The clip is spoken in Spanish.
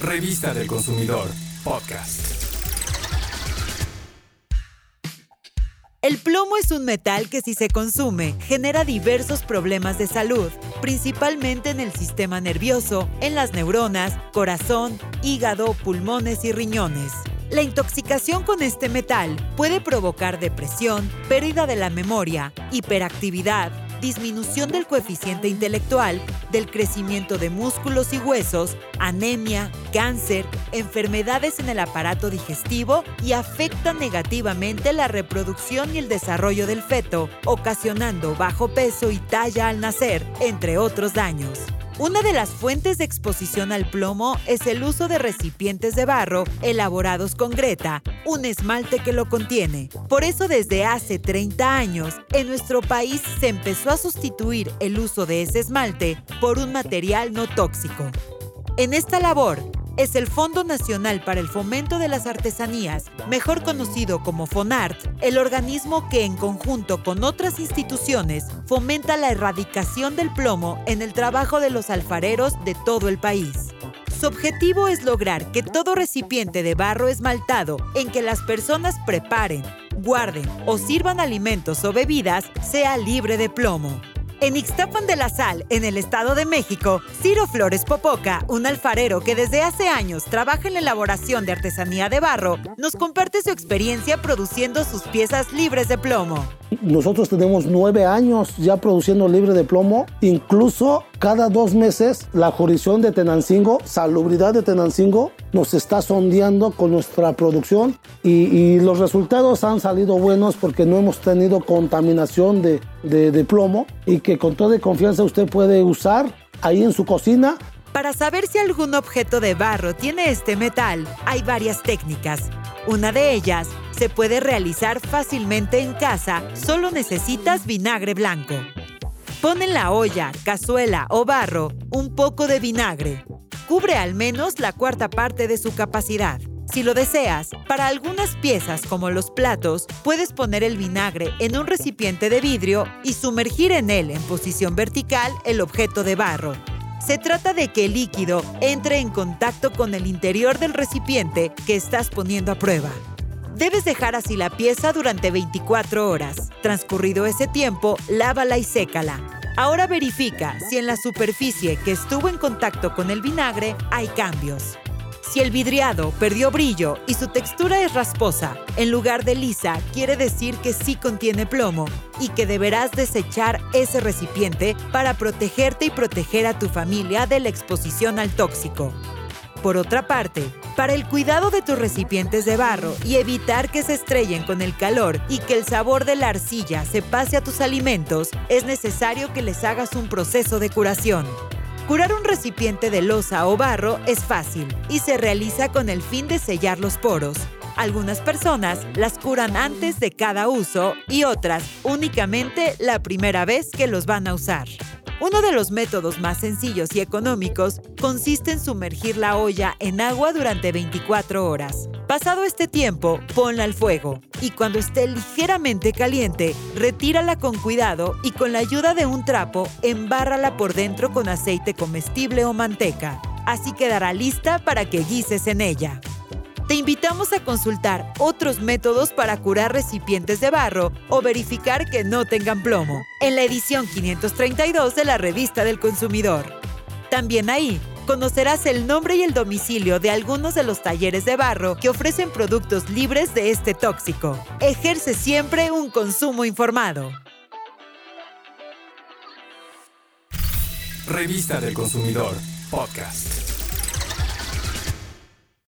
Revista del Consumidor, podcast. El plomo es un metal que si se consume genera diversos problemas de salud, principalmente en el sistema nervioso, en las neuronas, corazón, hígado, pulmones y riñones. La intoxicación con este metal puede provocar depresión, pérdida de la memoria, hiperactividad, disminución del coeficiente intelectual, del crecimiento de músculos y huesos, anemia, cáncer, enfermedades en el aparato digestivo y afecta negativamente la reproducción y el desarrollo del feto, ocasionando bajo peso y talla al nacer, entre otros daños. Una de las fuentes de exposición al plomo es el uso de recipientes de barro elaborados con greta, un esmalte que lo contiene. Por eso desde hace 30 años, en nuestro país se empezó a sustituir el uso de ese esmalte por un material no tóxico. En esta labor, es el Fondo Nacional para el Fomento de las Artesanías, mejor conocido como FONART, el organismo que en conjunto con otras instituciones fomenta la erradicación del plomo en el trabajo de los alfareros de todo el país. Su objetivo es lograr que todo recipiente de barro esmaltado en que las personas preparen, guarden o sirvan alimentos o bebidas sea libre de plomo. En Ixtapan de la Sal, en el Estado de México, Ciro Flores Popoca, un alfarero que desde hace años trabaja en la elaboración de artesanía de barro, nos comparte su experiencia produciendo sus piezas libres de plomo. Nosotros tenemos nueve años ya produciendo libre de plomo. Incluso cada dos meses la jurisdicción de Tenancingo, Salubridad de Tenancingo, nos está sondeando con nuestra producción y, los resultados han salido buenos porque no hemos tenido contaminación de, de plomo y que con toda confianza usted puede usar ahí en su cocina para saber si algún objeto de barro tiene este metal, hay varias técnicas. Una de ellas se puede realizar fácilmente en casa, solo necesitas vinagre blanco. Pon en la olla, cazuela o barro un poco de vinagre. Cubre al menos la cuarta parte de su capacidad. Si lo deseas, para algunas piezas como los platos, puedes poner el vinagre en un recipiente de vidrio y sumergir en él en posición vertical el objeto de barro. Se trata de que el líquido entre en contacto con el interior del recipiente que estás poniendo a prueba. Debes dejar así la pieza durante 24 horas. Transcurrido ese tiempo, lávala y sécala. Ahora verifica si en la superficie que estuvo en contacto con el vinagre hay cambios. Si el vidriado perdió brillo y su textura es rasposa, en lugar de lisa, quiere decir que sí contiene plomo y que deberás desechar ese recipiente para protegerte y proteger a tu familia de la exposición al tóxico. Por otra parte, para el cuidado de tus recipientes de barro y evitar que se estrellen con el calor y que el sabor de la arcilla se pase a tus alimentos, es necesario que les hagas un proceso de curación. Curar un recipiente de losa o barro es fácil y se realiza con el fin de sellar los poros. Algunas personas las curan antes de cada uso y otras únicamente la primera vez que los van a usar. Uno de los métodos más sencillos y económicos consiste en sumergir la olla en agua durante 24 horas. Pasado este tiempo, ponla al fuego y cuando esté ligeramente caliente, retírala con cuidado y con la ayuda de un trapo, embárrala por dentro con aceite comestible o manteca. Así quedará lista para que guises en ella te invitamos a consultar otros métodos para curar recipientes de barro o verificar que no tengan plomo en la edición 532 de la revista del consumidor. También ahí conocerás el nombre y el domicilio de algunos de los talleres de barro que ofrecen productos libres de este tóxico. Ejerce siempre un consumo informado. Revista del consumidor, podcast.